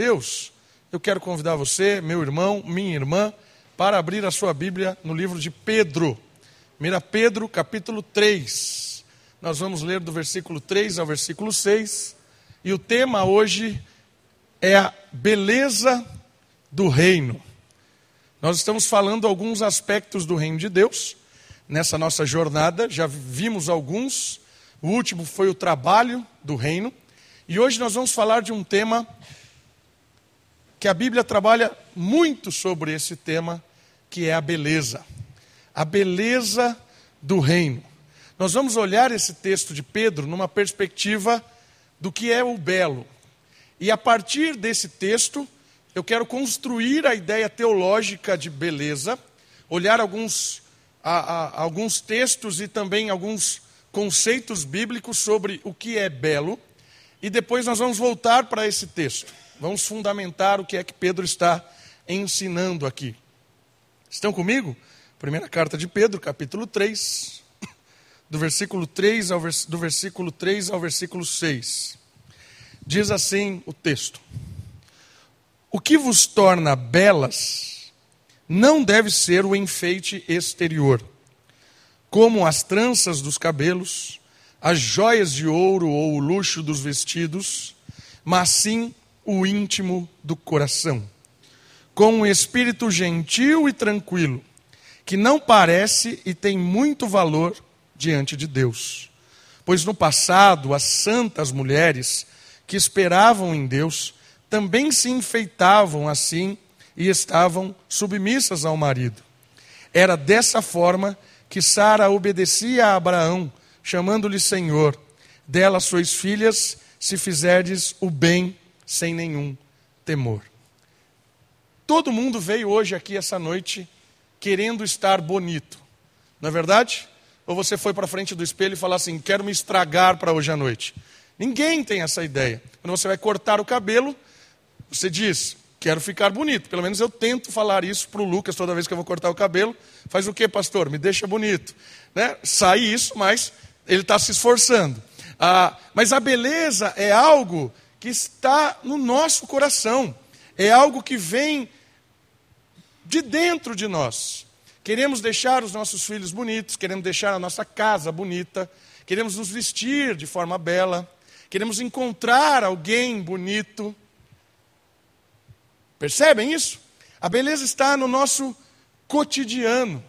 Deus, eu quero convidar você, meu irmão, minha irmã, para abrir a sua Bíblia no livro de Pedro. Mira Pedro, capítulo 3. Nós vamos ler do versículo 3 ao versículo 6. E o tema hoje é a beleza do reino. Nós estamos falando alguns aspectos do reino de Deus nessa nossa jornada, já vimos alguns. O último foi o trabalho do reino. E hoje nós vamos falar de um tema que a Bíblia trabalha muito sobre esse tema, que é a beleza. A beleza do reino. Nós vamos olhar esse texto de Pedro numa perspectiva do que é o belo. E a partir desse texto, eu quero construir a ideia teológica de beleza, olhar alguns, a, a, alguns textos e também alguns conceitos bíblicos sobre o que é belo, e depois nós vamos voltar para esse texto. Vamos fundamentar o que é que Pedro está ensinando aqui. Estão comigo? Primeira carta de Pedro, capítulo 3, do versículo 3 ao, vers... do versículo 3 ao versículo 6. Diz assim o texto: O que vos torna belas não deve ser o enfeite exterior, como as tranças dos cabelos, as joias de ouro ou o luxo dos vestidos, mas sim o íntimo do coração, com um espírito gentil e tranquilo, que não parece e tem muito valor diante de Deus. Pois no passado, as santas mulheres que esperavam em Deus também se enfeitavam assim e estavam submissas ao marido. Era dessa forma que Sara obedecia a Abraão, chamando-lhe Senhor. Dela sois filhas, se fizerdes o bem sem nenhum temor. Todo mundo veio hoje aqui essa noite querendo estar bonito, não é verdade? Ou você foi para frente do espelho e falou assim: quero me estragar para hoje à noite? Ninguém tem essa ideia. Quando você vai cortar o cabelo, você diz: quero ficar bonito. Pelo menos eu tento falar isso para o Lucas toda vez que eu vou cortar o cabelo. Faz o que, pastor? Me deixa bonito. Né? Sai isso, mas ele está se esforçando. Ah, mas a beleza é algo que está no nosso coração, é algo que vem de dentro de nós. Queremos deixar os nossos filhos bonitos, queremos deixar a nossa casa bonita, queremos nos vestir de forma bela, queremos encontrar alguém bonito. Percebem isso? A beleza está no nosso cotidiano.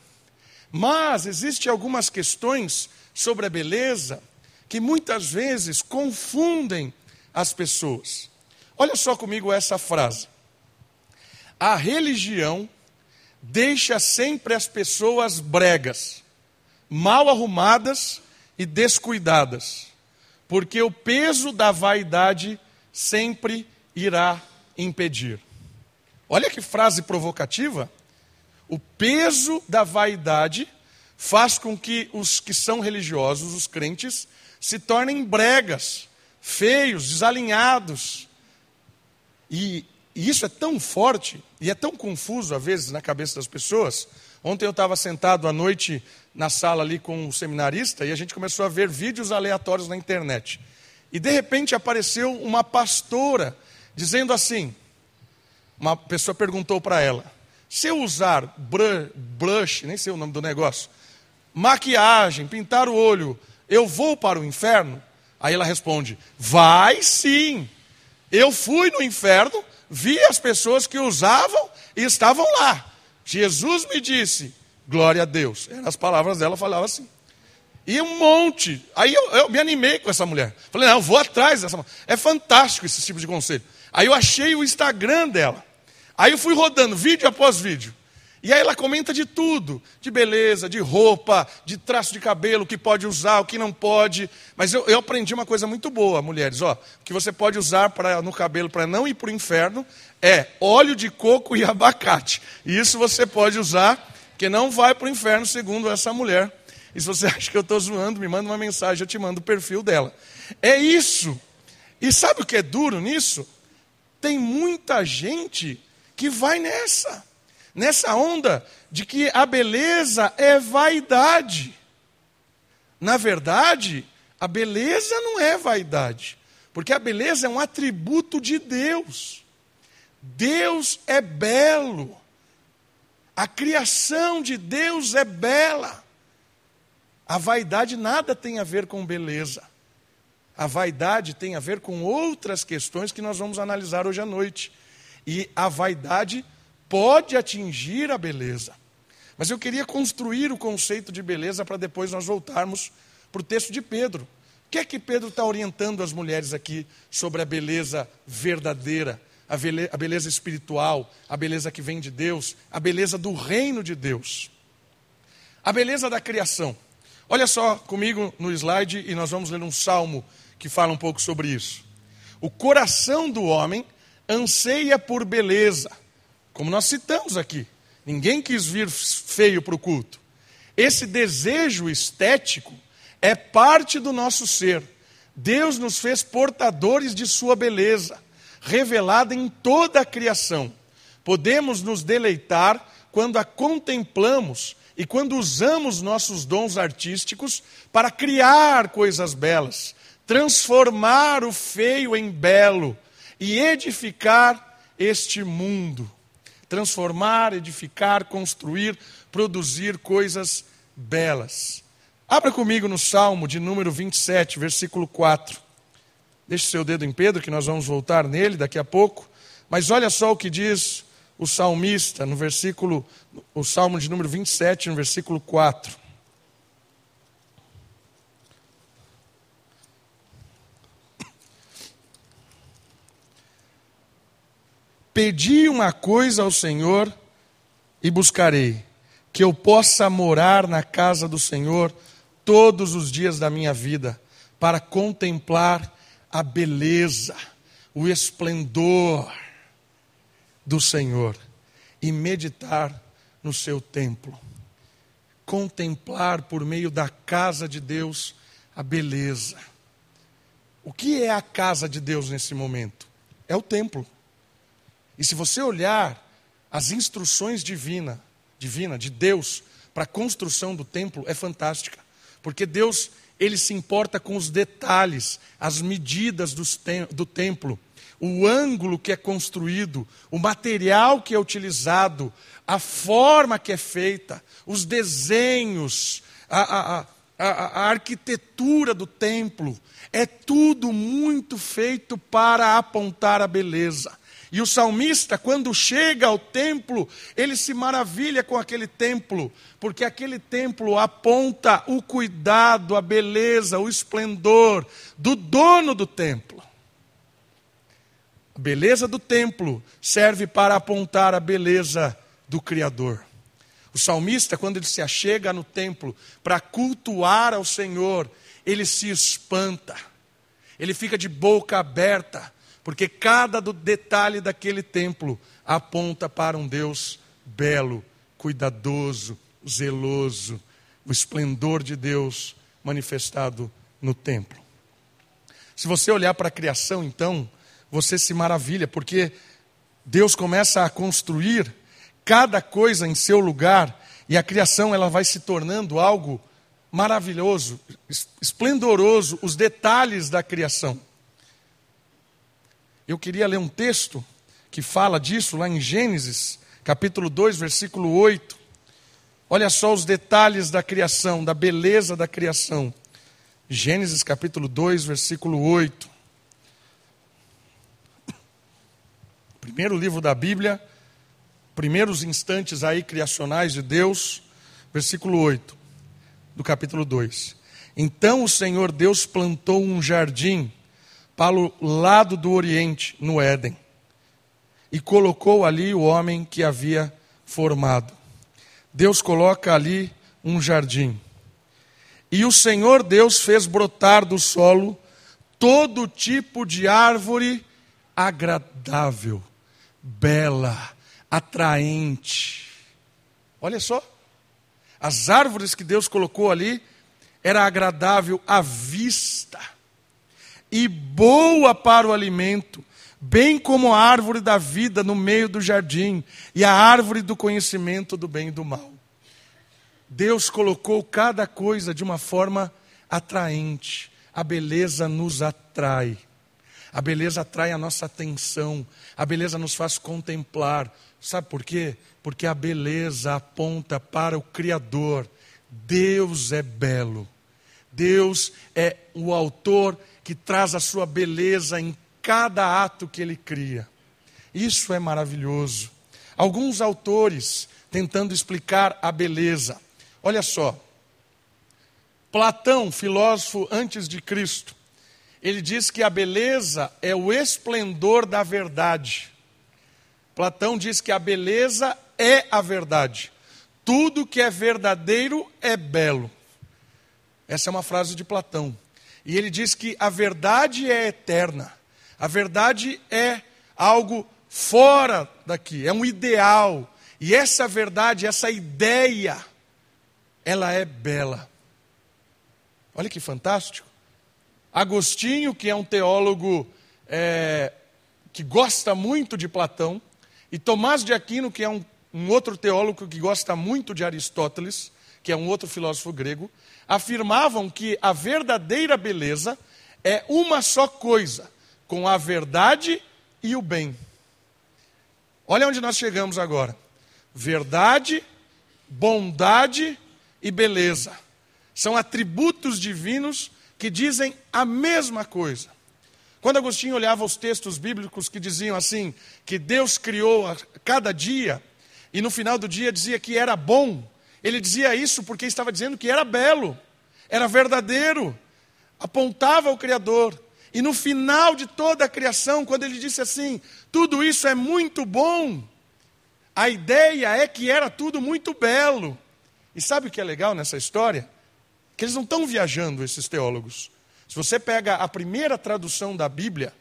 Mas existem algumas questões sobre a beleza que muitas vezes confundem as pessoas. Olha só comigo essa frase. A religião deixa sempre as pessoas bregas, mal arrumadas e descuidadas, porque o peso da vaidade sempre irá impedir. Olha que frase provocativa. O peso da vaidade faz com que os que são religiosos, os crentes, se tornem bregas, feios, desalinhados. E, e isso é tão forte e é tão confuso, às vezes, na cabeça das pessoas. Ontem eu estava sentado à noite na sala ali com um seminarista e a gente começou a ver vídeos aleatórios na internet. E de repente apareceu uma pastora dizendo assim: uma pessoa perguntou para ela, se eu usar blush, nem sei o nome do negócio, maquiagem, pintar o olho, eu vou para o inferno? Aí ela responde: Vai sim. Eu fui no inferno, vi as pessoas que usavam e estavam lá. Jesus me disse: Glória a Deus. Eram as palavras dela, falava assim. E um monte. Aí eu, eu, me animei com essa mulher. Falei, não, eu vou atrás dessa mulher. É fantástico esse tipo de conselho. Aí eu achei o Instagram dela. Aí eu fui rodando vídeo após vídeo. E aí ela comenta de tudo, de beleza, de roupa, de traço de cabelo, o que pode usar, o que não pode. Mas eu, eu aprendi uma coisa muito boa, mulheres, ó, que você pode usar pra, no cabelo para não ir para o inferno é óleo de coco e abacate. E isso você pode usar, que não vai para o inferno, segundo essa mulher. E se você acha que eu estou zoando, me manda uma mensagem, eu te mando o perfil dela. É isso. E sabe o que é duro nisso? Tem muita gente que vai nessa nessa onda de que a beleza é vaidade. Na verdade, a beleza não é vaidade, porque a beleza é um atributo de Deus. Deus é belo. A criação de Deus é bela. A vaidade nada tem a ver com beleza. A vaidade tem a ver com outras questões que nós vamos analisar hoje à noite. E a vaidade pode atingir a beleza. Mas eu queria construir o conceito de beleza para depois nós voltarmos para o texto de Pedro. O que é que Pedro está orientando as mulheres aqui sobre a beleza verdadeira, a beleza espiritual, a beleza que vem de Deus, a beleza do reino de Deus? A beleza da criação. Olha só comigo no slide e nós vamos ler um salmo que fala um pouco sobre isso. O coração do homem anseia por beleza, como nós citamos aqui. Ninguém quis vir feio para o culto. Esse desejo estético é parte do nosso ser. Deus nos fez portadores de Sua beleza, revelada em toda a criação. Podemos nos deleitar quando a contemplamos e quando usamos nossos dons artísticos para criar coisas belas, transformar o feio em belo e edificar este mundo. Transformar, edificar, construir, produzir coisas belas. Abra comigo no Salmo de número 27, versículo 4. Deixe seu dedo em Pedro, que nós vamos voltar nele daqui a pouco. Mas olha só o que diz o salmista no versículo, o Salmo de número 27, no versículo 4. Pedi uma coisa ao Senhor e buscarei, que eu possa morar na casa do Senhor todos os dias da minha vida, para contemplar a beleza, o esplendor do Senhor e meditar no seu templo. Contemplar por meio da casa de Deus a beleza. O que é a casa de Deus nesse momento? É o templo. E se você olhar as instruções divina, divina de Deus para a construção do templo, é fantástica. Porque Deus, ele se importa com os detalhes, as medidas do templo, o ângulo que é construído, o material que é utilizado, a forma que é feita, os desenhos, a, a, a, a arquitetura do templo. É tudo muito feito para apontar a beleza. E o salmista, quando chega ao templo, ele se maravilha com aquele templo, porque aquele templo aponta o cuidado, a beleza, o esplendor do dono do templo. A beleza do templo serve para apontar a beleza do Criador. O salmista, quando ele se achega no templo para cultuar ao Senhor, ele se espanta, ele fica de boca aberta porque cada detalhe daquele templo aponta para um Deus belo, cuidadoso, zeloso, o esplendor de Deus manifestado no templo. Se você olhar para a criação, então, você se maravilha, porque Deus começa a construir cada coisa em seu lugar e a criação ela vai se tornando algo maravilhoso, esplendoroso, os detalhes da criação. Eu queria ler um texto que fala disso lá em Gênesis, capítulo 2, versículo 8. Olha só os detalhes da criação, da beleza da criação. Gênesis capítulo 2, versículo 8. Primeiro livro da Bíblia, primeiros instantes aí criacionais de Deus, versículo 8 do capítulo 2. Então o Senhor Deus plantou um jardim para o lado do Oriente, no Éden, e colocou ali o homem que havia formado. Deus coloca ali um jardim. E o Senhor Deus fez brotar do solo todo tipo de árvore agradável, bela, atraente. Olha só, as árvores que Deus colocou ali era agradável à vista e boa para o alimento, bem como a árvore da vida no meio do jardim e a árvore do conhecimento do bem e do mal. Deus colocou cada coisa de uma forma atraente. A beleza nos atrai. A beleza atrai a nossa atenção, a beleza nos faz contemplar. Sabe por quê? Porque a beleza aponta para o Criador. Deus é belo. Deus é o autor que traz a sua beleza em cada ato que ele cria. Isso é maravilhoso. Alguns autores tentando explicar a beleza. Olha só. Platão, filósofo antes de Cristo, ele diz que a beleza é o esplendor da verdade. Platão diz que a beleza é a verdade. Tudo que é verdadeiro é belo. Essa é uma frase de Platão. E ele diz que a verdade é eterna. A verdade é algo fora daqui, é um ideal. E essa verdade, essa ideia, ela é bela. Olha que fantástico. Agostinho, que é um teólogo é, que gosta muito de Platão, e Tomás de Aquino, que é um, um outro teólogo que gosta muito de Aristóteles, que é um outro filósofo grego, afirmavam que a verdadeira beleza é uma só coisa, com a verdade e o bem. Olha onde nós chegamos agora. Verdade, bondade e beleza. São atributos divinos que dizem a mesma coisa. Quando Agostinho olhava os textos bíblicos que diziam assim, que Deus criou a cada dia, e no final do dia dizia que era bom, ele dizia isso porque estava dizendo que era belo, era verdadeiro, apontava ao Criador. E no final de toda a criação, quando ele disse assim: tudo isso é muito bom, a ideia é que era tudo muito belo. E sabe o que é legal nessa história? que eles não estão viajando, esses teólogos. Se você pega a primeira tradução da Bíblia,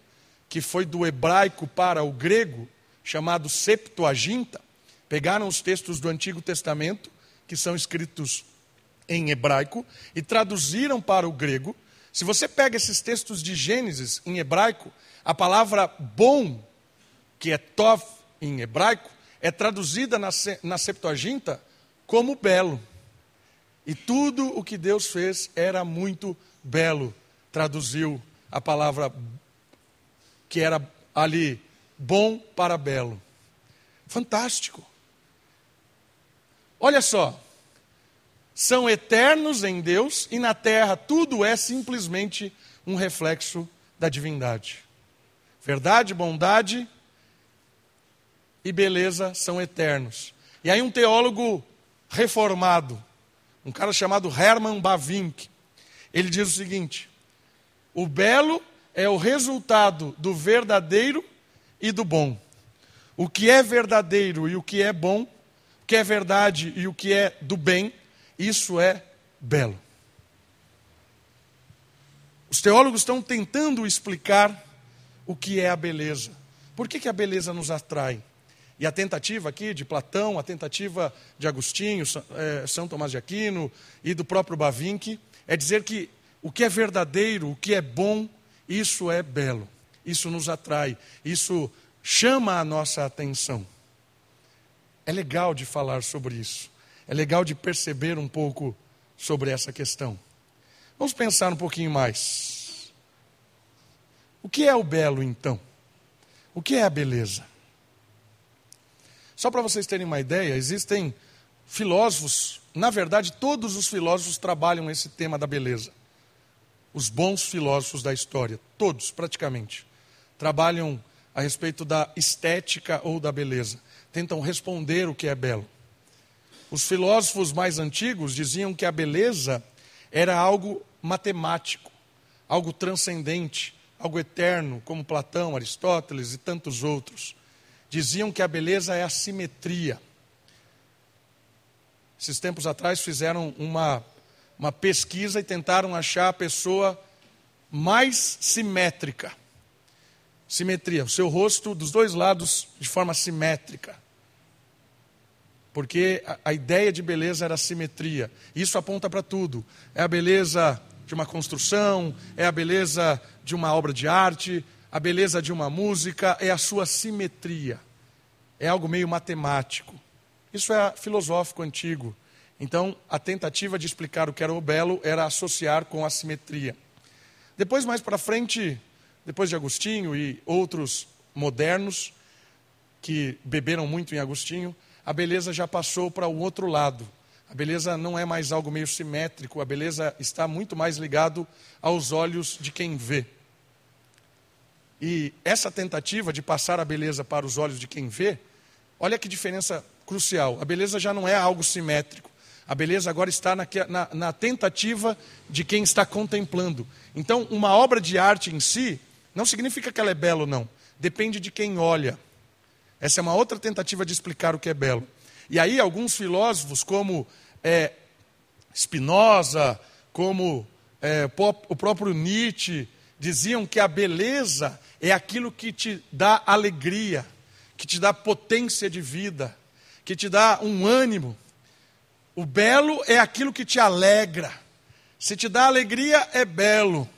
que foi do hebraico para o grego, chamado Septuaginta, pegaram os textos do Antigo Testamento, que são escritos em hebraico, e traduziram para o grego. Se você pega esses textos de Gênesis em hebraico, a palavra bom, que é tov em hebraico, é traduzida na, na Septuaginta como belo. E tudo o que Deus fez era muito belo. Traduziu a palavra que era ali bom para belo. Fantástico. Olha só. São eternos em Deus e na terra tudo é simplesmente um reflexo da divindade. Verdade, bondade e beleza são eternos. E aí um teólogo reformado um cara chamado Herman Bavinck. Ele diz o seguinte: o belo é o resultado do verdadeiro e do bom. O que é verdadeiro e o que é bom, que é verdade e o que é do bem, isso é belo. Os teólogos estão tentando explicar o que é a beleza. Por que, que a beleza nos atrai? E a tentativa aqui de Platão, a tentativa de Agostinho, é, São Tomás de Aquino e do próprio Bavinck, é dizer que o que é verdadeiro, o que é bom, isso é belo, isso nos atrai, isso chama a nossa atenção. É legal de falar sobre isso, é legal de perceber um pouco sobre essa questão. Vamos pensar um pouquinho mais. O que é o belo então? O que é a beleza? Só para vocês terem uma ideia, existem filósofos, na verdade, todos os filósofos trabalham esse tema da beleza. Os bons filósofos da história, todos praticamente, trabalham a respeito da estética ou da beleza, tentam responder o que é belo. Os filósofos mais antigos diziam que a beleza era algo matemático, algo transcendente, algo eterno, como Platão, Aristóteles e tantos outros diziam que a beleza é a simetria. Esses tempos atrás fizeram uma, uma pesquisa e tentaram achar a pessoa mais simétrica. Simetria, o seu rosto dos dois lados de forma simétrica. Porque a, a ideia de beleza era simetria. Isso aponta para tudo. É a beleza de uma construção, é a beleza de uma obra de arte, a beleza de uma música é a sua simetria. É algo meio matemático. Isso é filosófico antigo. Então, a tentativa de explicar o que era o belo era associar com a simetria. Depois, mais para frente, depois de Agostinho e outros modernos que beberam muito em Agostinho, a beleza já passou para o outro lado. A beleza não é mais algo meio simétrico, a beleza está muito mais ligado aos olhos de quem vê. E essa tentativa de passar a beleza para os olhos de quem vê, olha que diferença crucial. A beleza já não é algo simétrico. A beleza agora está na, na, na tentativa de quem está contemplando. Então, uma obra de arte em si não significa que ela é bela ou não. Depende de quem olha. Essa é uma outra tentativa de explicar o que é belo. E aí, alguns filósofos, como é, Spinoza, como é, o próprio Nietzsche, diziam que a beleza é aquilo que te dá alegria, que te dá potência de vida, que te dá um ânimo. O belo é aquilo que te alegra. Se te dá alegria, é belo.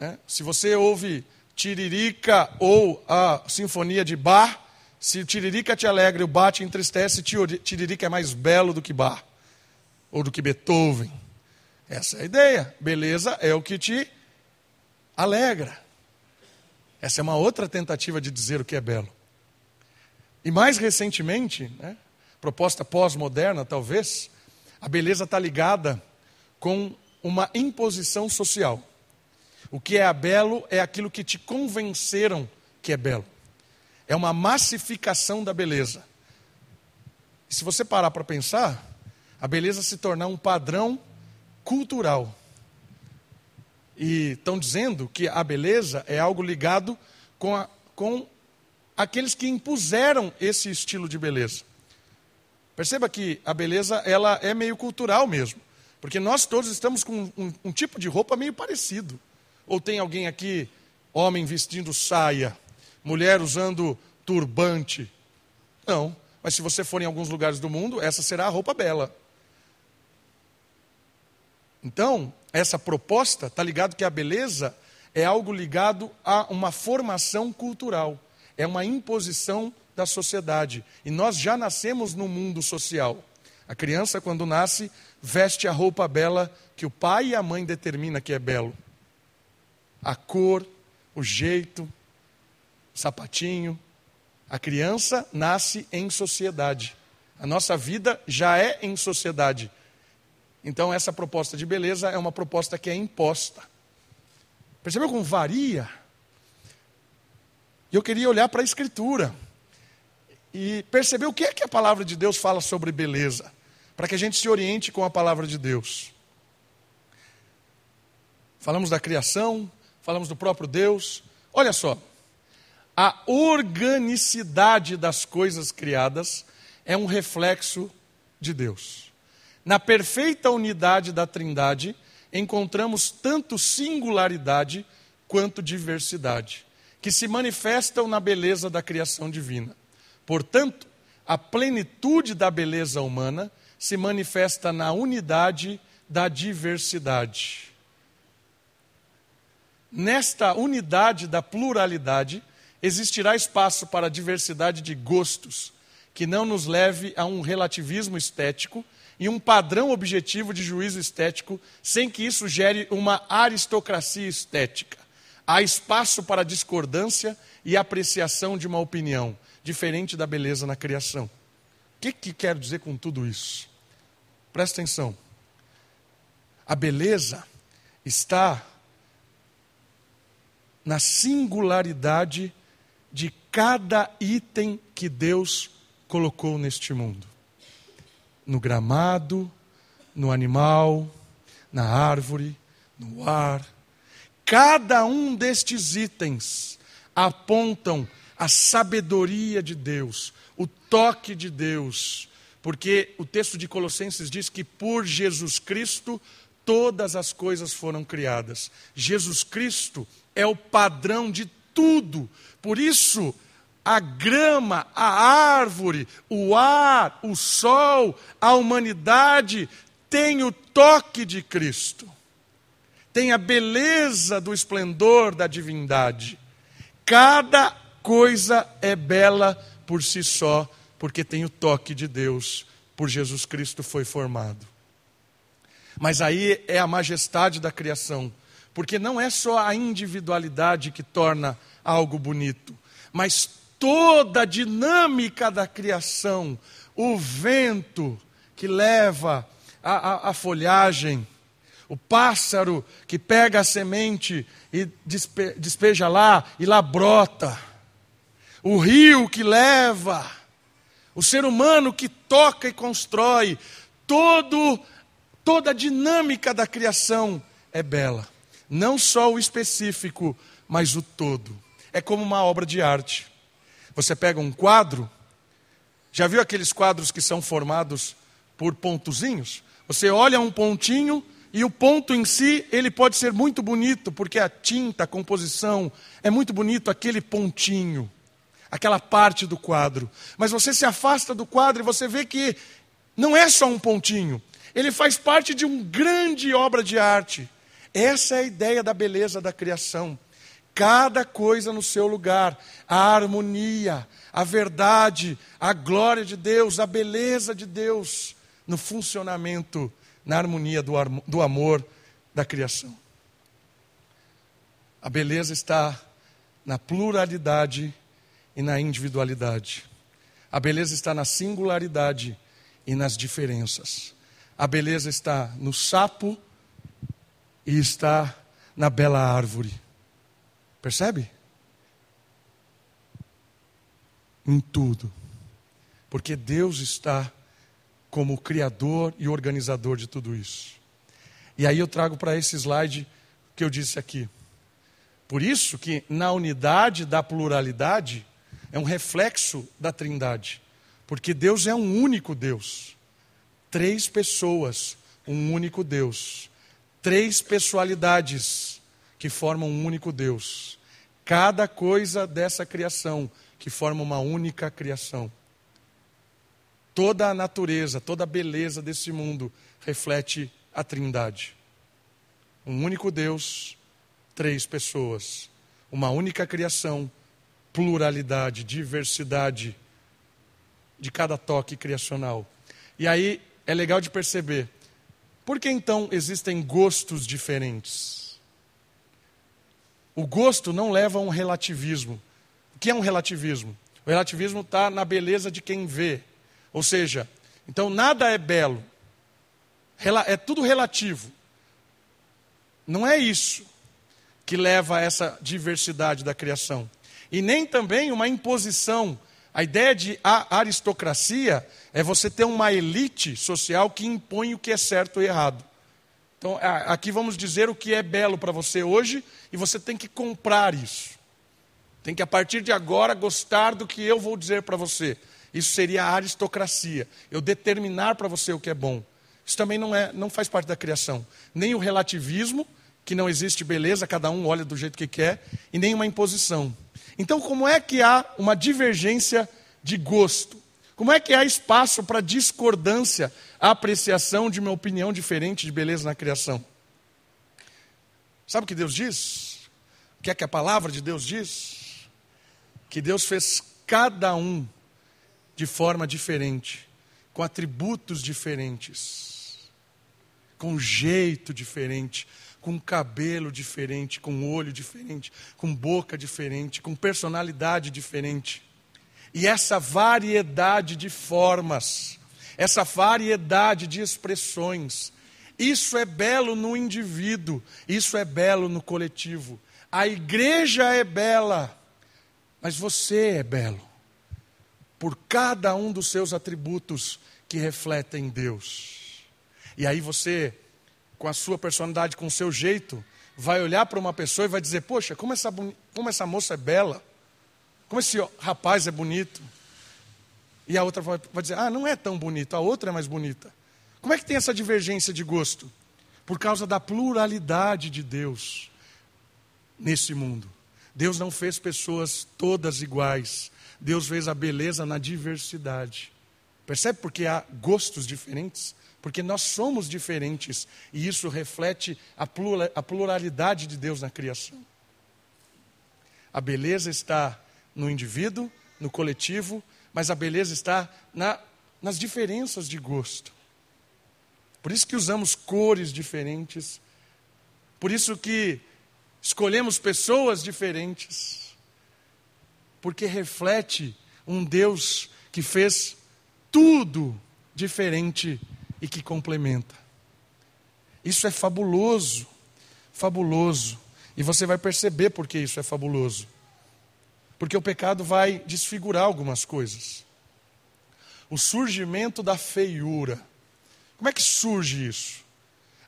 É? Se você ouve Tiririca ou a Sinfonia de Bach, se Tiririca te alegra e o Bach te entristece, Tiririca é mais belo do que Bach ou do que Beethoven. Essa é a ideia. Beleza é o que te alegra. Essa é uma outra tentativa de dizer o que é belo. E mais recentemente, né, proposta pós-moderna talvez, a beleza está ligada com uma imposição social. O que é belo é aquilo que te convenceram que é belo. É uma massificação da beleza. E se você parar para pensar, a beleza se tornar um padrão cultural. E estão dizendo que a beleza é algo ligado com, a, com aqueles que impuseram esse estilo de beleza. Perceba que a beleza ela é meio cultural mesmo, porque nós todos estamos com um, um tipo de roupa meio parecido. Ou tem alguém aqui, homem vestindo saia, mulher usando turbante? Não. Mas se você for em alguns lugares do mundo, essa será a roupa bela. Então, essa proposta está ligado que a beleza é algo ligado a uma formação cultural, é uma imposição da sociedade. E nós já nascemos no mundo social. A criança, quando nasce, veste a roupa bela que o pai e a mãe determinam que é belo a cor, o jeito, o sapatinho. A criança nasce em sociedade. A nossa vida já é em sociedade. Então, essa proposta de beleza é uma proposta que é imposta. Percebeu como varia? E eu queria olhar para a Escritura e perceber o que é que a palavra de Deus fala sobre beleza, para que a gente se oriente com a palavra de Deus. Falamos da criação, falamos do próprio Deus. Olha só, a organicidade das coisas criadas é um reflexo de Deus. Na perfeita unidade da Trindade, encontramos tanto singularidade quanto diversidade, que se manifestam na beleza da criação divina. Portanto, a plenitude da beleza humana se manifesta na unidade da diversidade. Nesta unidade da pluralidade, existirá espaço para a diversidade de gostos, que não nos leve a um relativismo estético e um padrão objetivo de juízo estético, sem que isso gere uma aristocracia estética. Há espaço para discordância e apreciação de uma opinião, diferente da beleza na criação. O que, que quero dizer com tudo isso? Presta atenção. A beleza está na singularidade de cada item que Deus colocou neste mundo. No gramado, no animal, na árvore, no ar. Cada um destes itens apontam a sabedoria de Deus, o toque de Deus, porque o texto de Colossenses diz que por Jesus Cristo todas as coisas foram criadas. Jesus Cristo é o padrão de tudo. Por isso, a grama, a árvore, o ar, o sol, a humanidade tem o toque de Cristo. Tem a beleza do esplendor da divindade. Cada coisa é bela por si só, porque tem o toque de Deus, por Jesus Cristo foi formado. Mas aí é a majestade da criação Porque não é só a individualidade que torna algo bonito, mas toda a dinâmica da criação, o vento que leva a, a, a folhagem, o pássaro que pega a semente e despe, despeja lá e lá brota, o rio que leva, o ser humano que toca e constrói, todo, toda a dinâmica da criação é bela. Não só o específico, mas o todo. É como uma obra de arte. Você pega um quadro, já viu aqueles quadros que são formados por pontozinhos? Você olha um pontinho e o ponto em si, ele pode ser muito bonito, porque a tinta, a composição, é muito bonito aquele pontinho, aquela parte do quadro. Mas você se afasta do quadro e você vê que não é só um pontinho, ele faz parte de uma grande obra de arte. Essa é a ideia da beleza da criação. Cada coisa no seu lugar, a harmonia, a verdade, a glória de Deus, a beleza de Deus no funcionamento, na harmonia do, do amor da criação. A beleza está na pluralidade e na individualidade. A beleza está na singularidade e nas diferenças. A beleza está no sapo e está na bela árvore. Percebe? Em tudo. Porque Deus está como criador e organizador de tudo isso. E aí eu trago para esse slide que eu disse aqui. Por isso que na unidade da pluralidade é um reflexo da Trindade. Porque Deus é um único Deus. Três pessoas, um único Deus. Três pessoalidades que formam um único Deus. Cada coisa dessa criação que forma uma única criação. Toda a natureza, toda a beleza desse mundo reflete a Trindade. Um único Deus, três pessoas. Uma única criação, pluralidade, diversidade de cada toque criacional. E aí é legal de perceber. Por que então existem gostos diferentes? O gosto não leva a um relativismo. O que é um relativismo? O relativismo está na beleza de quem vê, ou seja, então nada é belo, é tudo relativo. Não é isso que leva a essa diversidade da criação. E nem também uma imposição. A ideia de aristocracia é você ter uma elite social que impõe o que é certo e errado. Então, aqui vamos dizer o que é belo para você hoje e você tem que comprar isso. Tem que, a partir de agora, gostar do que eu vou dizer para você. Isso seria a aristocracia. Eu determinar para você o que é bom. Isso também não, é, não faz parte da criação. Nem o relativismo, que não existe beleza, cada um olha do jeito que quer, e nem uma imposição. Então, como é que há uma divergência de gosto? Como é que há espaço para discordância, apreciação de uma opinião diferente de beleza na criação? Sabe o que Deus diz? O que é que a palavra de Deus diz? Que Deus fez cada um de forma diferente, com atributos diferentes, com jeito diferente, com cabelo diferente, com olho diferente, com boca diferente, com personalidade diferente. E essa variedade de formas, essa variedade de expressões, isso é belo no indivíduo, isso é belo no coletivo. A igreja é bela, mas você é belo por cada um dos seus atributos que refletem Deus. E aí você, com a sua personalidade, com o seu jeito, vai olhar para uma pessoa e vai dizer: Poxa, como essa, como essa moça é bela, como esse rapaz é bonito. E a outra vai dizer: Ah, não é tão bonito, a outra é mais bonita. Como é que tem essa divergência de gosto? Por causa da pluralidade de Deus nesse mundo. Deus não fez pessoas todas iguais. Deus fez a beleza na diversidade. Percebe porque há gostos diferentes? Porque nós somos diferentes e isso reflete a pluralidade de Deus na criação. A beleza está no indivíduo, no coletivo, mas a beleza está na, nas diferenças de gosto. Por isso que usamos cores diferentes, Por isso que escolhemos pessoas diferentes, porque reflete um Deus que fez tudo diferente e que complementa. Isso é fabuloso, fabuloso. E você vai perceber por que isso é fabuloso. Porque o pecado vai desfigurar algumas coisas. O surgimento da feiura. Como é que surge isso?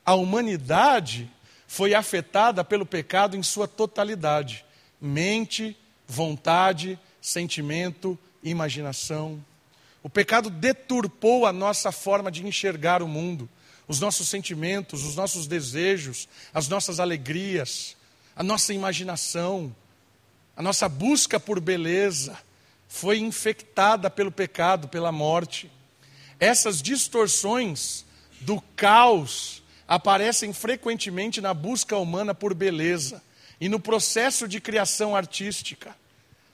A humanidade foi afetada pelo pecado em sua totalidade: mente, vontade, sentimento, imaginação. O pecado deturpou a nossa forma de enxergar o mundo, os nossos sentimentos, os nossos desejos, as nossas alegrias, a nossa imaginação, a nossa busca por beleza foi infectada pelo pecado, pela morte. Essas distorções do caos aparecem frequentemente na busca humana por beleza e no processo de criação artística.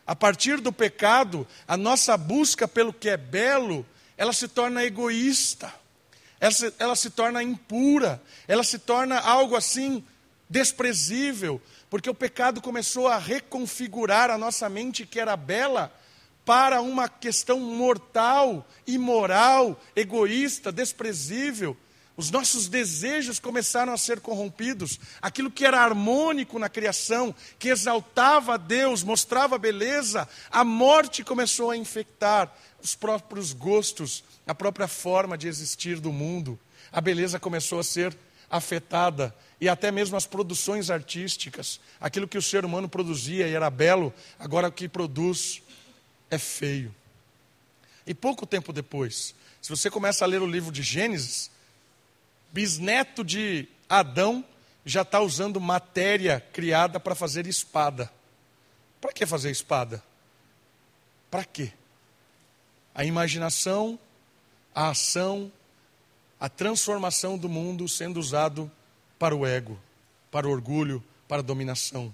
A partir do pecado, a nossa busca pelo que é belo, ela se torna egoísta, ela se, ela se torna impura, ela se torna algo assim desprezível, porque o pecado começou a reconfigurar a nossa mente que era bela para uma questão mortal, imoral, egoísta, desprezível. Os nossos desejos começaram a ser corrompidos. Aquilo que era harmônico na criação, que exaltava a Deus, mostrava beleza, a morte começou a infectar os próprios gostos, a própria forma de existir do mundo. A beleza começou a ser afetada e até mesmo as produções artísticas. Aquilo que o ser humano produzia e era belo, agora o que produz é feio. E pouco tempo depois, se você começa a ler o livro de Gênesis, bisneto de Adão já está usando matéria criada para fazer espada. Para que fazer espada? Para quê? A imaginação, a ação, a transformação do mundo sendo usado para o ego, para o orgulho, para a dominação.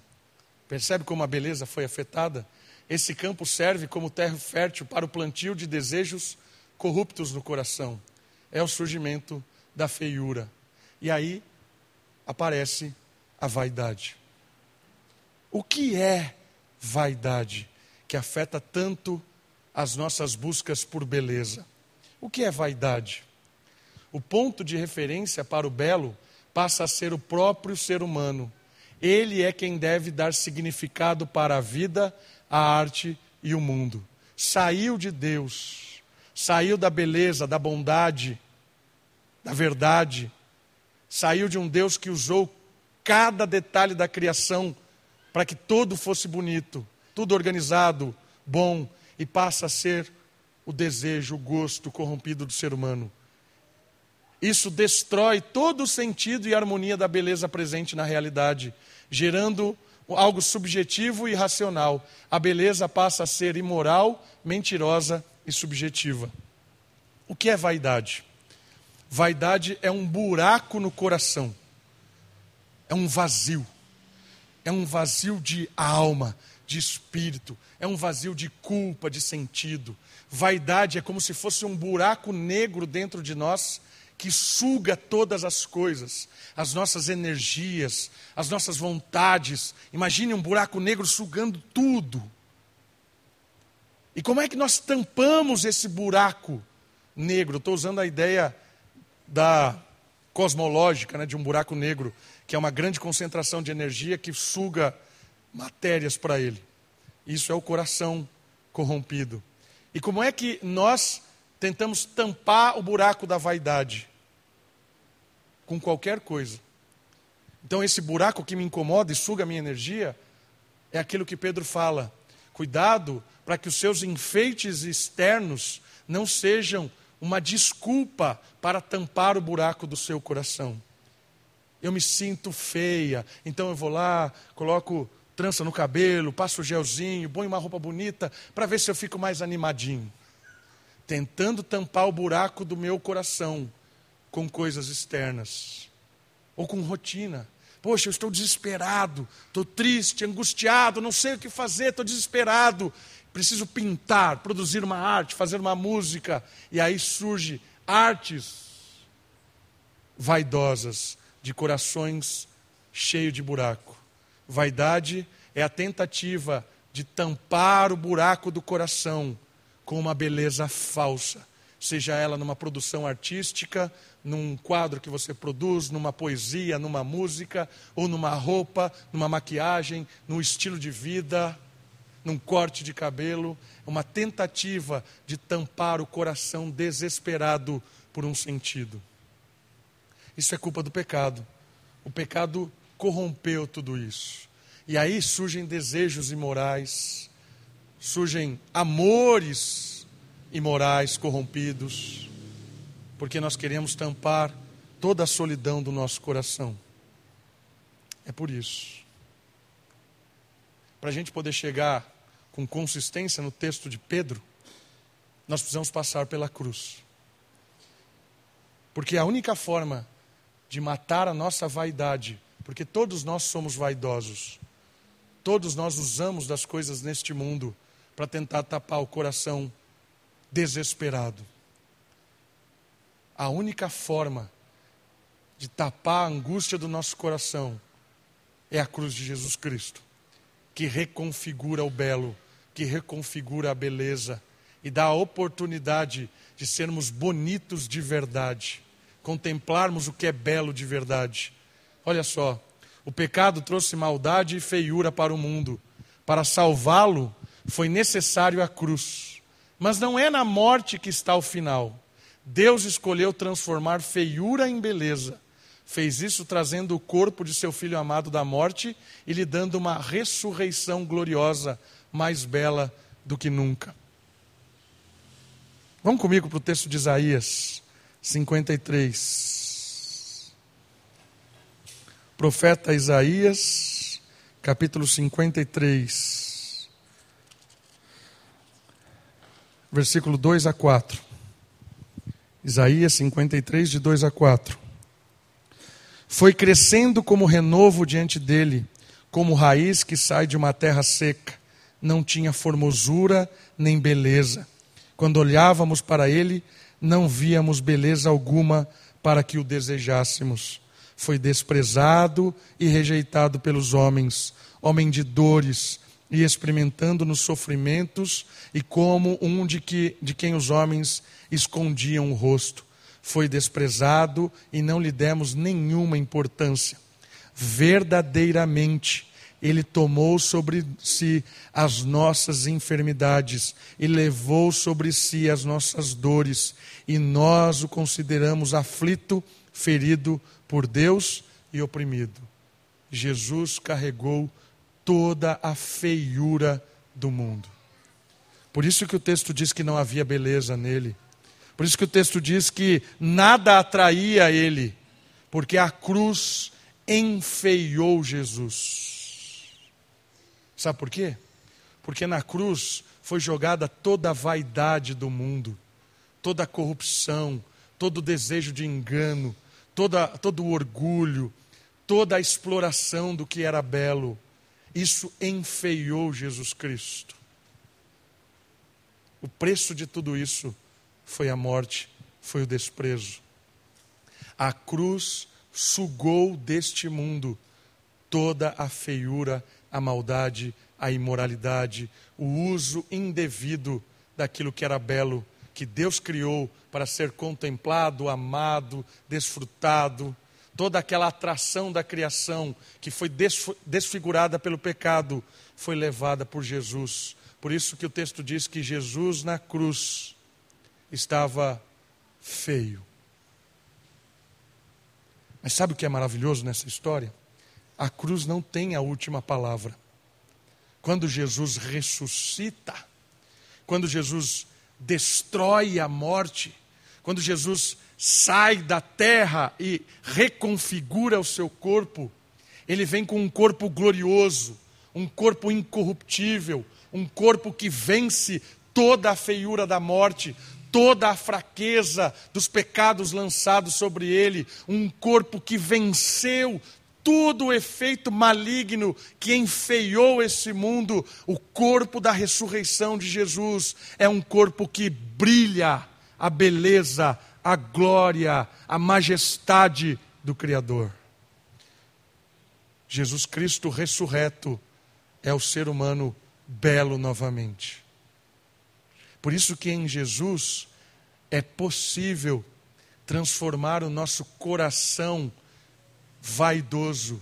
Percebe como a beleza foi afetada? Esse campo serve como terra fértil para o plantio de desejos corruptos no coração. É o surgimento da feiura. E aí aparece a vaidade. O que é vaidade que afeta tanto as nossas buscas por beleza? O que é vaidade? O ponto de referência para o belo passa a ser o próprio ser humano. Ele é quem deve dar significado para a vida, a arte e o mundo. Saiu de Deus, saiu da beleza, da bondade, da verdade. Saiu de um Deus que usou cada detalhe da criação para que todo fosse bonito, tudo organizado, bom, e passa a ser o desejo, o gosto corrompido do ser humano. Isso destrói todo o sentido e harmonia da beleza presente na realidade, gerando algo subjetivo e racional. A beleza passa a ser imoral, mentirosa e subjetiva. O que é vaidade? Vaidade é um buraco no coração, é um vazio, é um vazio de alma, de espírito, é um vazio de culpa, de sentido. Vaidade é como se fosse um buraco negro dentro de nós que suga todas as coisas, as nossas energias, as nossas vontades. Imagine um buraco negro sugando tudo. E como é que nós tampamos esse buraco negro? Estou usando a ideia da cosmológica, né, de um buraco negro, que é uma grande concentração de energia que suga matérias para ele. Isso é o coração corrompido. E como é que nós tentamos tampar o buraco da vaidade? Com qualquer coisa. Então, esse buraco que me incomoda e suga a minha energia é aquilo que Pedro fala. Cuidado para que os seus enfeites externos não sejam uma desculpa para tampar o buraco do seu coração. Eu me sinto feia, então eu vou lá, coloco trança no cabelo, passo gelzinho, ponho uma roupa bonita para ver se eu fico mais animadinho. Tentando tampar o buraco do meu coração com coisas externas ou com rotina. Poxa, eu estou desesperado, estou triste, angustiado, não sei o que fazer, estou desesperado preciso pintar, produzir uma arte, fazer uma música, e aí surge artes vaidosas de corações cheio de buraco. Vaidade é a tentativa de tampar o buraco do coração com uma beleza falsa, seja ela numa produção artística, num quadro que você produz, numa poesia, numa música, ou numa roupa, numa maquiagem, num estilo de vida, num corte de cabelo, uma tentativa de tampar o coração desesperado por um sentido. Isso é culpa do pecado. O pecado corrompeu tudo isso. E aí surgem desejos imorais, surgem amores imorais corrompidos, porque nós queremos tampar toda a solidão do nosso coração. É por isso. Para a gente poder chegar com consistência no texto de Pedro, nós precisamos passar pela cruz. Porque a única forma de matar a nossa vaidade, porque todos nós somos vaidosos, Todos nós usamos das coisas neste mundo para tentar tapar o coração desesperado. A única forma de tapar a angústia do nosso coração é a cruz de Jesus Cristo, que reconfigura o belo, que reconfigura a beleza e dá a oportunidade de sermos bonitos de verdade, contemplarmos o que é belo de verdade. Olha só, o pecado trouxe maldade e feiura para o mundo. Para salvá-lo, foi necessário a cruz. Mas não é na morte que está o final. Deus escolheu transformar feiura em beleza. Fez isso trazendo o corpo de seu filho amado da morte e lhe dando uma ressurreição gloriosa, mais bela do que nunca. Vamos comigo para o texto de Isaías 53 profeta Isaías, capítulo 53, versículo 2 a 4. Isaías 53, de 2 a 4. Foi crescendo como renovo diante dele, como raiz que sai de uma terra seca. Não tinha formosura nem beleza. Quando olhávamos para ele, não víamos beleza alguma para que o desejássemos foi desprezado e rejeitado pelos homens, homem de dores, e experimentando nos sofrimentos, e como um de, que, de quem os homens escondiam o rosto. Foi desprezado e não lhe demos nenhuma importância. Verdadeiramente, ele tomou sobre si as nossas enfermidades e levou sobre si as nossas dores, e nós o consideramos aflito, ferido, por Deus e oprimido. Jesus carregou toda a feiura do mundo. Por isso que o texto diz que não havia beleza nele. Por isso que o texto diz que nada atraía ele, porque a cruz enfeiou Jesus. Sabe por quê? Porque na cruz foi jogada toda a vaidade do mundo, toda a corrupção, todo o desejo de engano, toda, todo o orgulho, toda a exploração do que era belo. Isso enfeiou Jesus Cristo. O preço de tudo isso foi a morte, foi o desprezo. A cruz sugou deste mundo toda a feiura, a maldade, a imoralidade, o uso indevido daquilo que era belo que Deus criou para ser contemplado, amado, desfrutado, toda aquela atração da criação que foi desfigurada pelo pecado, foi levada por Jesus. Por isso que o texto diz que Jesus na cruz estava feio. Mas sabe o que é maravilhoso nessa história? A cruz não tem a última palavra. Quando Jesus ressuscita, quando Jesus destrói a morte, quando Jesus sai da terra e reconfigura o seu corpo, ele vem com um corpo glorioso, um corpo incorruptível, um corpo que vence toda a feiura da morte, toda a fraqueza dos pecados lançados sobre ele, um corpo que venceu todo o efeito maligno que enfeiou esse mundo, o corpo da ressurreição de Jesus é um corpo que brilha a beleza, a glória, a majestade do Criador. Jesus Cristo ressurreto é o ser humano belo novamente. Por isso que em Jesus é possível transformar o nosso coração vaidoso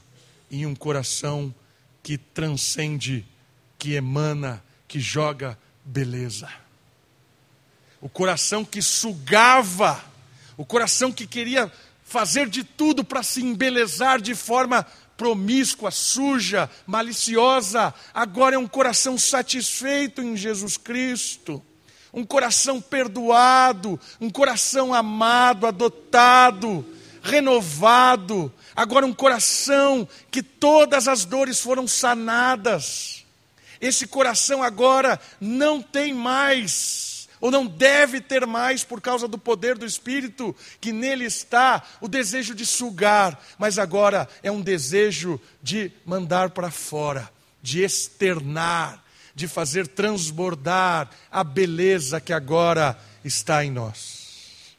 em um coração que transcende, que emana, que joga beleza. O coração que sugava, o coração que queria fazer de tudo para se embelezar de forma promíscua, suja, maliciosa, agora é um coração satisfeito em Jesus Cristo, um coração perdoado, um coração amado, adotado, renovado, agora um coração que todas as dores foram sanadas. Esse coração agora não tem mais ou não deve ter mais por causa do poder do Espírito que nele está, o desejo de sugar, mas agora é um desejo de mandar para fora, de externar, de fazer transbordar a beleza que agora está em nós.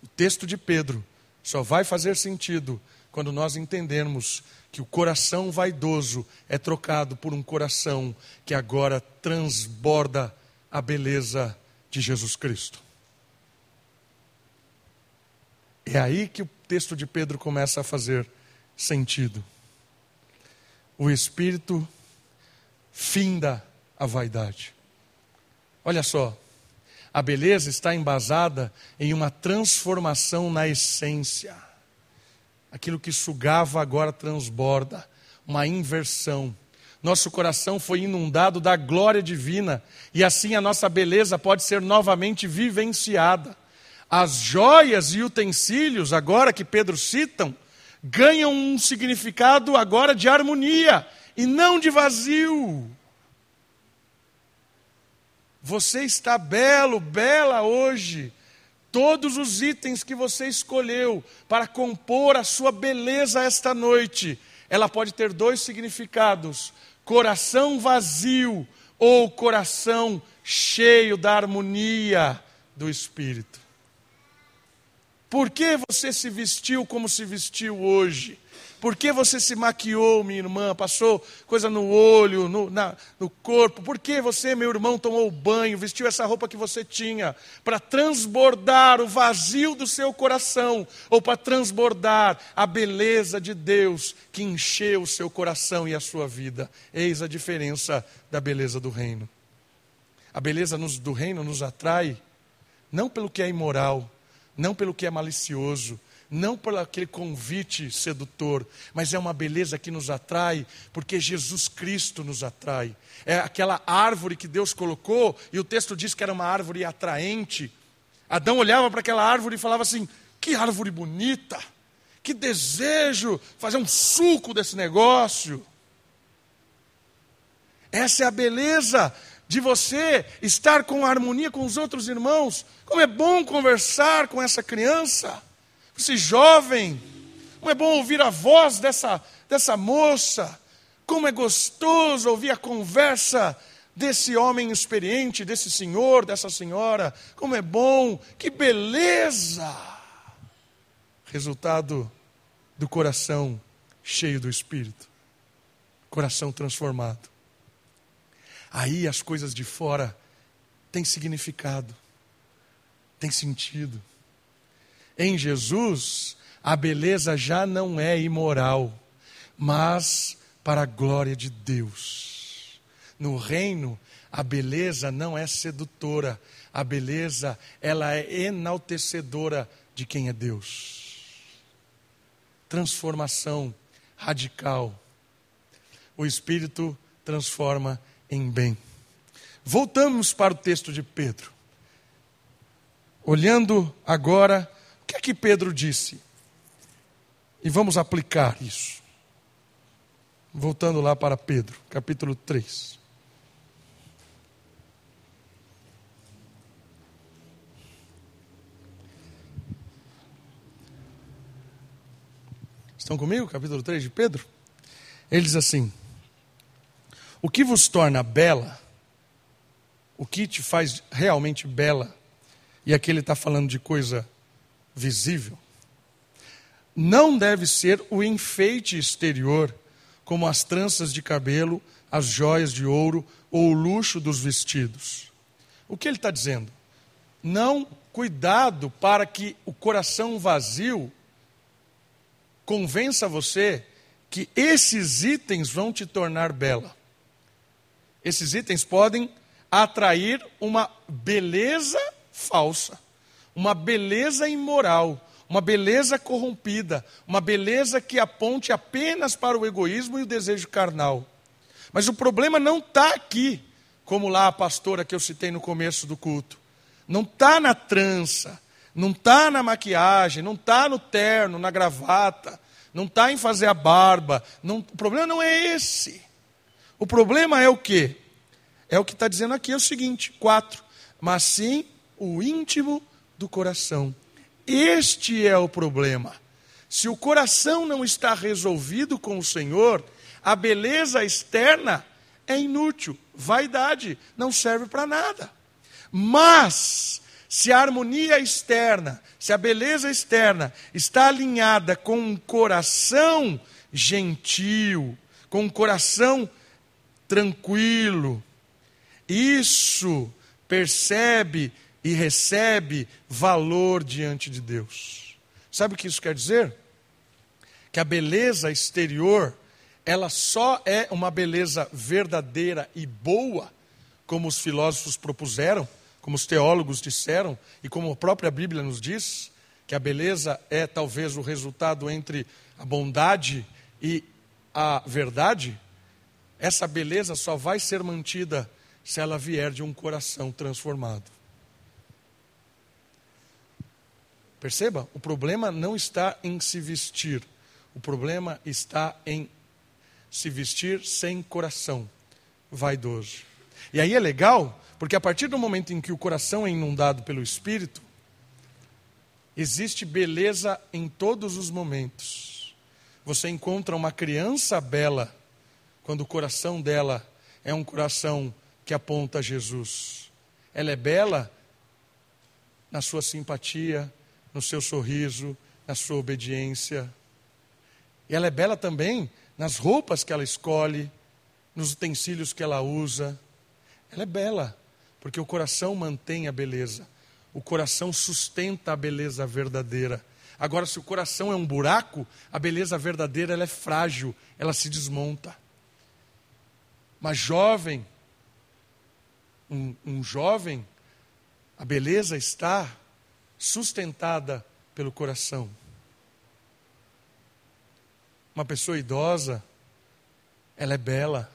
O texto de Pedro só vai fazer sentido quando nós entendermos que o coração vaidoso é trocado por um coração que agora transborda a beleza de Jesus Cristo. É aí que o texto de Pedro começa a fazer sentido. O Espírito finda a vaidade. Olha só, a beleza está embasada em uma transformação na essência. Aquilo que sugava agora transborda, uma inversão. Nosso coração foi inundado da glória divina e assim a nossa beleza pode ser novamente vivenciada. As joias e utensílios, agora que Pedro citam, ganham um significado agora de harmonia e não de vazio. Você está belo, bela hoje. Todos os itens que você escolheu para compor a sua beleza esta noite, ela pode ter dois significados: coração vazio ou coração cheio da harmonia do Espírito. Por que você se vestiu como se vestiu hoje? Por que você se maquiou, minha irmã? Passou coisa no olho, no, na, no corpo? Por que você, meu irmão, tomou banho, vestiu essa roupa que você tinha? Para transbordar o vazio do seu coração, ou para transbordar a beleza de Deus que encheu o seu coração e a sua vida? Eis a diferença da beleza do reino. A beleza nos, do reino nos atrai, não pelo que é imoral, não pelo que é malicioso, não por aquele convite sedutor, mas é uma beleza que nos atrai, porque Jesus Cristo nos atrai. É aquela árvore que Deus colocou, e o texto diz que era uma árvore atraente. Adão olhava para aquela árvore e falava assim: que árvore bonita, que desejo fazer um suco desse negócio. Essa é a beleza de você estar com harmonia com os outros irmãos. Como é bom conversar com essa criança esse jovem. Como é bom ouvir a voz dessa, dessa moça. Como é gostoso ouvir a conversa desse homem experiente, desse senhor, dessa senhora. Como é bom, que beleza! Resultado do coração cheio do Espírito, coração transformado. Aí as coisas de fora têm significado, têm sentido. Em Jesus, a beleza já não é imoral, mas para a glória de Deus. No reino, a beleza não é sedutora, a beleza ela é enaltecedora de quem é Deus. Transformação radical. O Espírito transforma em bem. Voltamos para o texto de Pedro. Olhando agora que é que Pedro disse? E vamos aplicar isso. Voltando lá para Pedro, capítulo 3. Estão comigo? Capítulo 3 de Pedro? Ele diz assim: O que vos torna bela, o que te faz realmente bela, e aqui ele está falando de coisa visível, não deve ser o enfeite exterior, como as tranças de cabelo, as joias de ouro ou o luxo dos vestidos. O que ele está dizendo? Não cuidado para que o coração vazio convença você que esses itens vão te tornar bela. Esses itens podem atrair uma beleza falsa, uma beleza imoral, uma beleza corrompida, uma beleza que aponte apenas para o egoísmo e o desejo carnal. Mas o problema não está aqui, como lá a pastora que eu citei no começo do culto. Não está na trança, não está na maquiagem, não está no terno, na gravata, não está em fazer a barba. Não, o problema não é esse. O problema é o quê? É o que está dizendo aqui, é o seguinte: quatro. Mas sim o íntimo do coração. Este é o problema. Se o coração não está resolvido com o Senhor, a beleza externa é inútil, vaidade, não serve para nada. Mas, se a harmonia externa, se a beleza externa está alinhada com um coração gentil, com um coração tranquilo, isso percebe e recebe valor diante de Deus. Sabe o que isso quer dizer? Que a beleza exterior, ela só é uma beleza verdadeira e boa, como os filósofos propuseram, como os teólogos disseram e como a própria Bíblia nos diz, que a beleza é talvez o resultado entre a bondade e a verdade. Essa beleza só vai ser mantida se ela vier de um coração transformado. Perceba, o problema não está em se vestir, o problema está em se vestir sem coração vaidoso. E aí é legal, porque a partir do momento em que o coração é inundado pelo Espírito, existe beleza em todos os momentos. Você encontra uma criança bela quando o coração dela é um coração que aponta a Jesus. Ela é bela na sua simpatia, no seu sorriso, na sua obediência. E ela é bela também nas roupas que ela escolhe, nos utensílios que ela usa. Ela é bela, porque o coração mantém a beleza. O coração sustenta a beleza verdadeira. Agora, se o coração é um buraco, a beleza verdadeira ela é frágil, ela se desmonta. Mas jovem, um, um jovem, a beleza está sustentada pelo coração. Uma pessoa idosa, ela é bela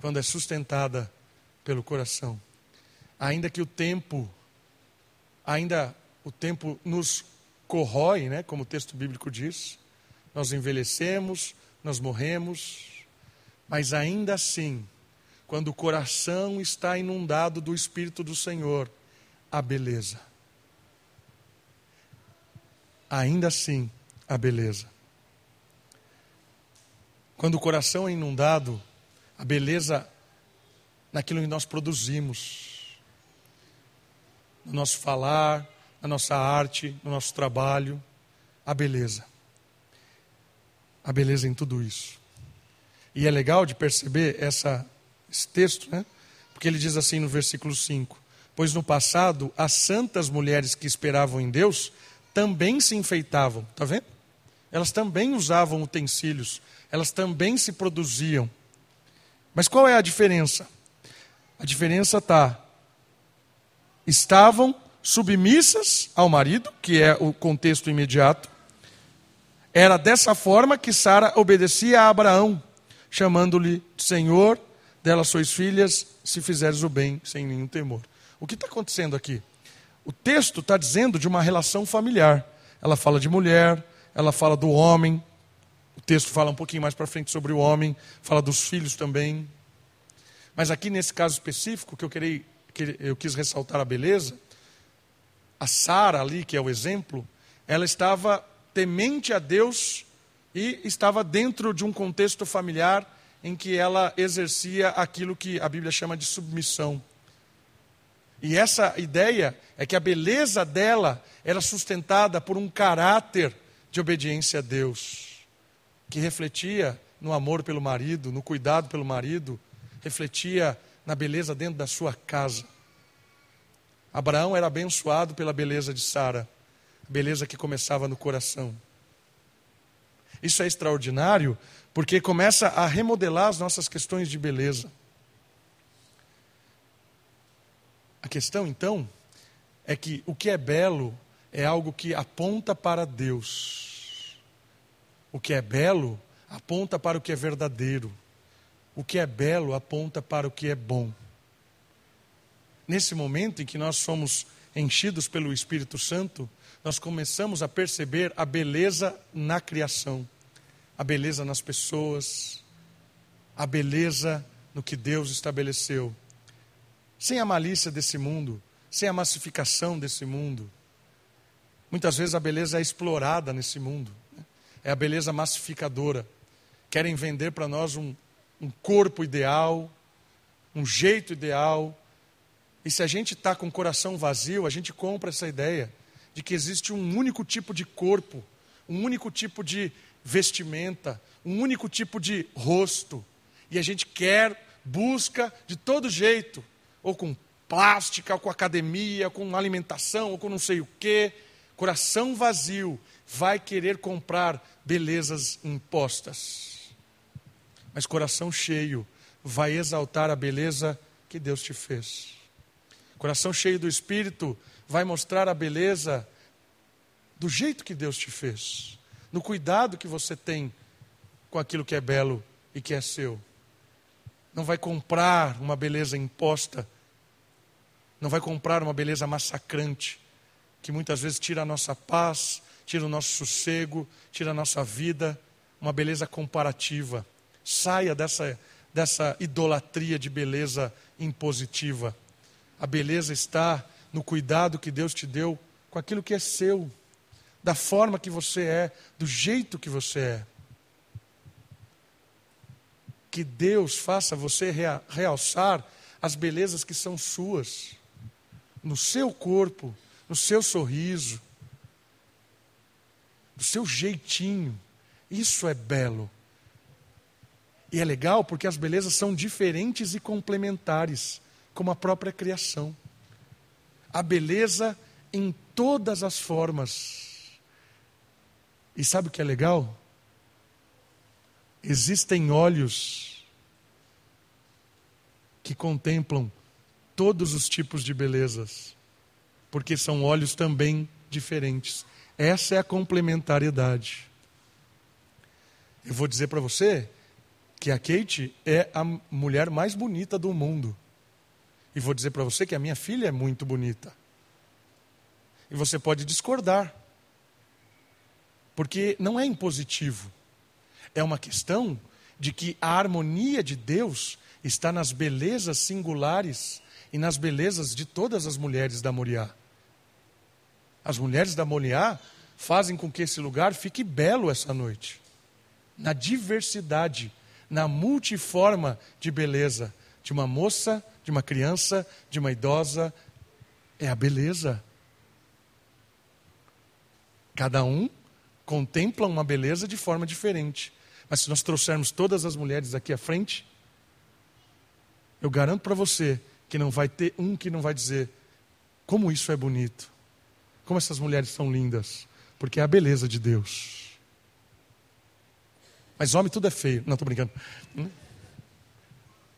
quando é sustentada pelo coração. Ainda que o tempo, ainda o tempo nos corrói, né, como o texto bíblico diz, nós envelhecemos, nós morremos, mas ainda assim quando o coração está inundado do Espírito do Senhor, a beleza. Ainda assim, a beleza. Quando o coração é inundado, a beleza naquilo que nós produzimos, no nosso falar, na nossa arte, no nosso trabalho, a beleza. A beleza em tudo isso. E é legal de perceber essa esse texto, né? Porque ele diz assim no versículo 5: Pois no passado as santas mulheres que esperavam em Deus também se enfeitavam, está vendo? Elas também usavam utensílios, elas também se produziam. Mas qual é a diferença? A diferença está: estavam submissas ao marido, que é o contexto imediato. Era dessa forma que Sara obedecia a Abraão, chamando-lhe Senhor delas sois filhas, se fizeres o bem sem nenhum temor. O que está acontecendo aqui? O texto está dizendo de uma relação familiar. Ela fala de mulher, ela fala do homem. O texto fala um pouquinho mais para frente sobre o homem, fala dos filhos também. Mas aqui nesse caso específico, que eu, queria, que eu quis ressaltar a beleza, a Sara ali, que é o exemplo, ela estava temente a Deus e estava dentro de um contexto familiar em que ela exercia aquilo que a Bíblia chama de submissão. E essa ideia é que a beleza dela era sustentada por um caráter de obediência a Deus, que refletia no amor pelo marido, no cuidado pelo marido, refletia na beleza dentro da sua casa. Abraão era abençoado pela beleza de Sara, beleza que começava no coração. Isso é extraordinário porque começa a remodelar as nossas questões de beleza. A questão, então, é que o que é belo é algo que aponta para Deus. O que é belo aponta para o que é verdadeiro. O que é belo aponta para o que é bom. Nesse momento em que nós somos enchidos pelo Espírito Santo, nós começamos a perceber a beleza na criação, a beleza nas pessoas, a beleza no que Deus estabeleceu sem a malícia desse mundo, sem a massificação desse mundo. Muitas vezes a beleza é explorada nesse mundo, né? é a beleza massificadora. Querem vender para nós um, um corpo ideal, um jeito ideal. E se a gente está com o coração vazio, a gente compra essa ideia de que existe um único tipo de corpo, um único tipo de vestimenta, um único tipo de rosto. E a gente quer, busca de todo jeito ou com plástica, ou com academia, ou com alimentação, ou com não sei o quê. Coração vazio vai querer comprar belezas impostas. Mas coração cheio vai exaltar a beleza que Deus te fez. Coração cheio do Espírito vai mostrar a beleza do jeito que Deus te fez, no cuidado que você tem com aquilo que é belo e que é seu não vai comprar uma beleza imposta, não vai comprar uma beleza massacrante, que muitas vezes tira a nossa paz, tira o nosso sossego, tira a nossa vida, uma beleza comparativa. Saia dessa, dessa idolatria de beleza impositiva. A beleza está no cuidado que Deus te deu com aquilo que é seu, da forma que você é, do jeito que você é que Deus faça você realçar as belezas que são suas, no seu corpo, no seu sorriso, no seu jeitinho. Isso é belo. E é legal porque as belezas são diferentes e complementares, como a própria criação. A beleza em todas as formas. E sabe o que é legal? Existem olhos que contemplam todos os tipos de belezas, porque são olhos também diferentes. Essa é a complementariedade. Eu vou dizer para você que a Kate é a mulher mais bonita do mundo. E vou dizer para você que a minha filha é muito bonita. E você pode discordar, porque não é impositivo. É uma questão de que a harmonia de Deus está nas belezas singulares e nas belezas de todas as mulheres da Moriá. As mulheres da Moriá fazem com que esse lugar fique belo essa noite. Na diversidade, na multiforma de beleza de uma moça, de uma criança, de uma idosa, é a beleza. Cada um contempla uma beleza de forma diferente. Mas se nós trouxermos todas as mulheres aqui à frente, eu garanto para você que não vai ter um que não vai dizer como isso é bonito, como essas mulheres são lindas, porque é a beleza de Deus. Mas homem tudo é feio. Não, estou brincando. Hum?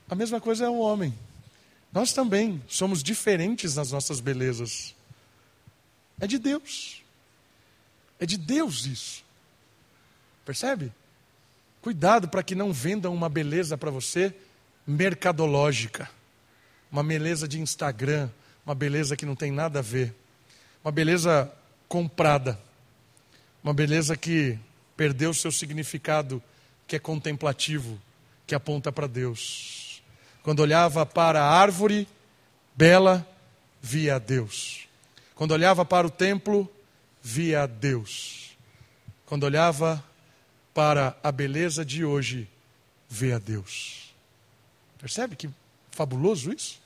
A mesma coisa é o homem. Nós também somos diferentes nas nossas belezas. É de Deus. É de Deus isso. Percebe? Cuidado para que não vendam uma beleza para você mercadológica, uma beleza de Instagram, uma beleza que não tem nada a ver, uma beleza comprada, uma beleza que perdeu seu significado, que é contemplativo, que aponta para Deus. Quando olhava para a árvore bela, via a Deus. Quando olhava para o templo, via a Deus. Quando olhava para a beleza de hoje, vê a Deus. Percebe que fabuloso isso?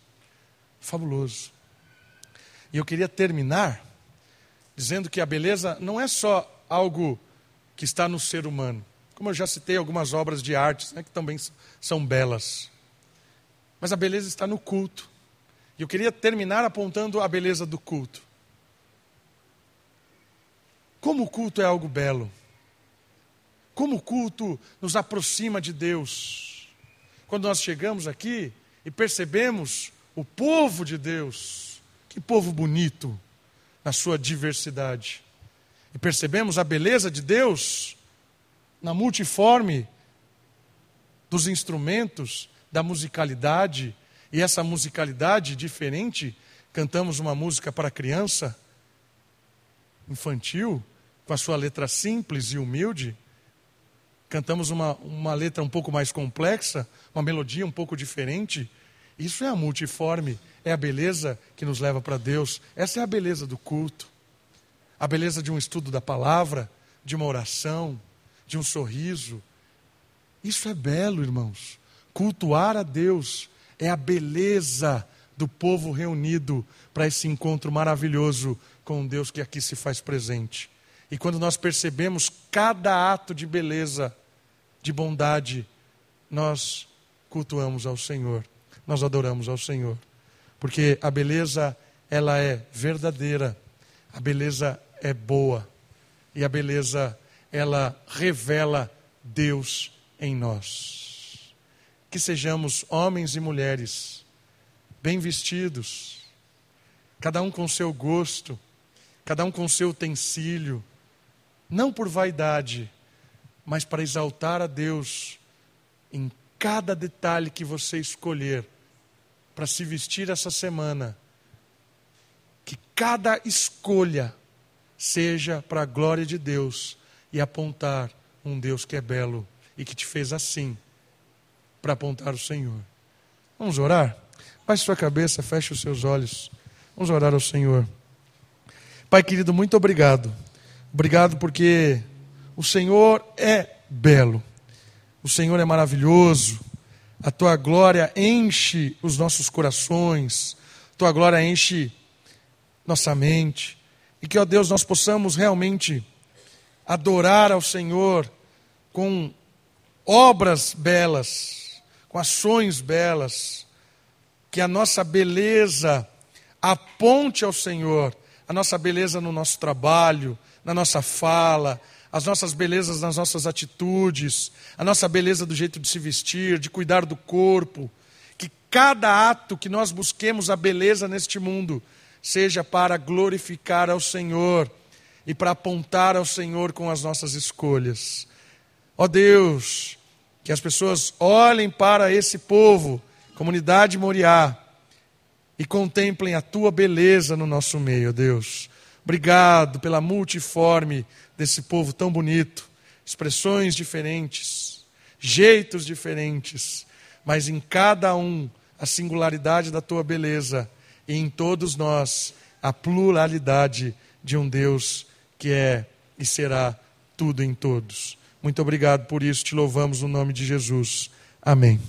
Fabuloso. E eu queria terminar dizendo que a beleza não é só algo que está no ser humano. Como eu já citei algumas obras de artes né, que também são belas. Mas a beleza está no culto. E eu queria terminar apontando a beleza do culto. Como o culto é algo belo. Como o culto nos aproxima de Deus. Quando nós chegamos aqui e percebemos o povo de Deus, que povo bonito, na sua diversidade. E percebemos a beleza de Deus na multiforme dos instrumentos, da musicalidade, e essa musicalidade diferente, cantamos uma música para criança, infantil, com a sua letra simples e humilde, cantamos uma, uma letra um pouco mais complexa, uma melodia um pouco diferente. Isso é a multiforme, é a beleza que nos leva para Deus. Essa é a beleza do culto, a beleza de um estudo da palavra, de uma oração, de um sorriso. Isso é belo, irmãos. Cultuar a Deus é a beleza do povo reunido para esse encontro maravilhoso com Deus que aqui se faz presente. E quando nós percebemos cada ato de beleza, de bondade, nós cultuamos ao Senhor, nós adoramos ao Senhor. Porque a beleza, ela é verdadeira, a beleza é boa, e a beleza, ela revela Deus em nós que sejamos homens e mulheres bem vestidos, cada um com seu gosto, cada um com seu utensílio, não por vaidade, mas para exaltar a Deus em cada detalhe que você escolher para se vestir essa semana. Que cada escolha seja para a glória de Deus e apontar um Deus que é belo e que te fez assim para apontar o Senhor. Vamos orar? Baixe sua cabeça, feche os seus olhos. Vamos orar ao Senhor. Pai querido, muito obrigado. Obrigado porque o Senhor é belo. O Senhor é maravilhoso. A tua glória enche os nossos corações. A tua glória enche nossa mente. E que, ó Deus, nós possamos realmente adorar ao Senhor com obras belas, com ações belas, que a nossa beleza aponte ao Senhor, a nossa beleza no nosso trabalho, na nossa fala, as nossas belezas nas nossas atitudes, a nossa beleza do jeito de se vestir, de cuidar do corpo, que cada ato que nós busquemos a beleza neste mundo seja para glorificar ao Senhor e para apontar ao Senhor com as nossas escolhas. Ó Deus, que as pessoas olhem para esse povo, comunidade Moriá, e contemplem a tua beleza no nosso meio, Deus. Obrigado pela multiforme desse povo tão bonito, expressões diferentes, jeitos diferentes, mas em cada um a singularidade da tua beleza e em todos nós a pluralidade de um Deus que é e será tudo em todos. Muito obrigado por isso, te louvamos no nome de Jesus. Amém.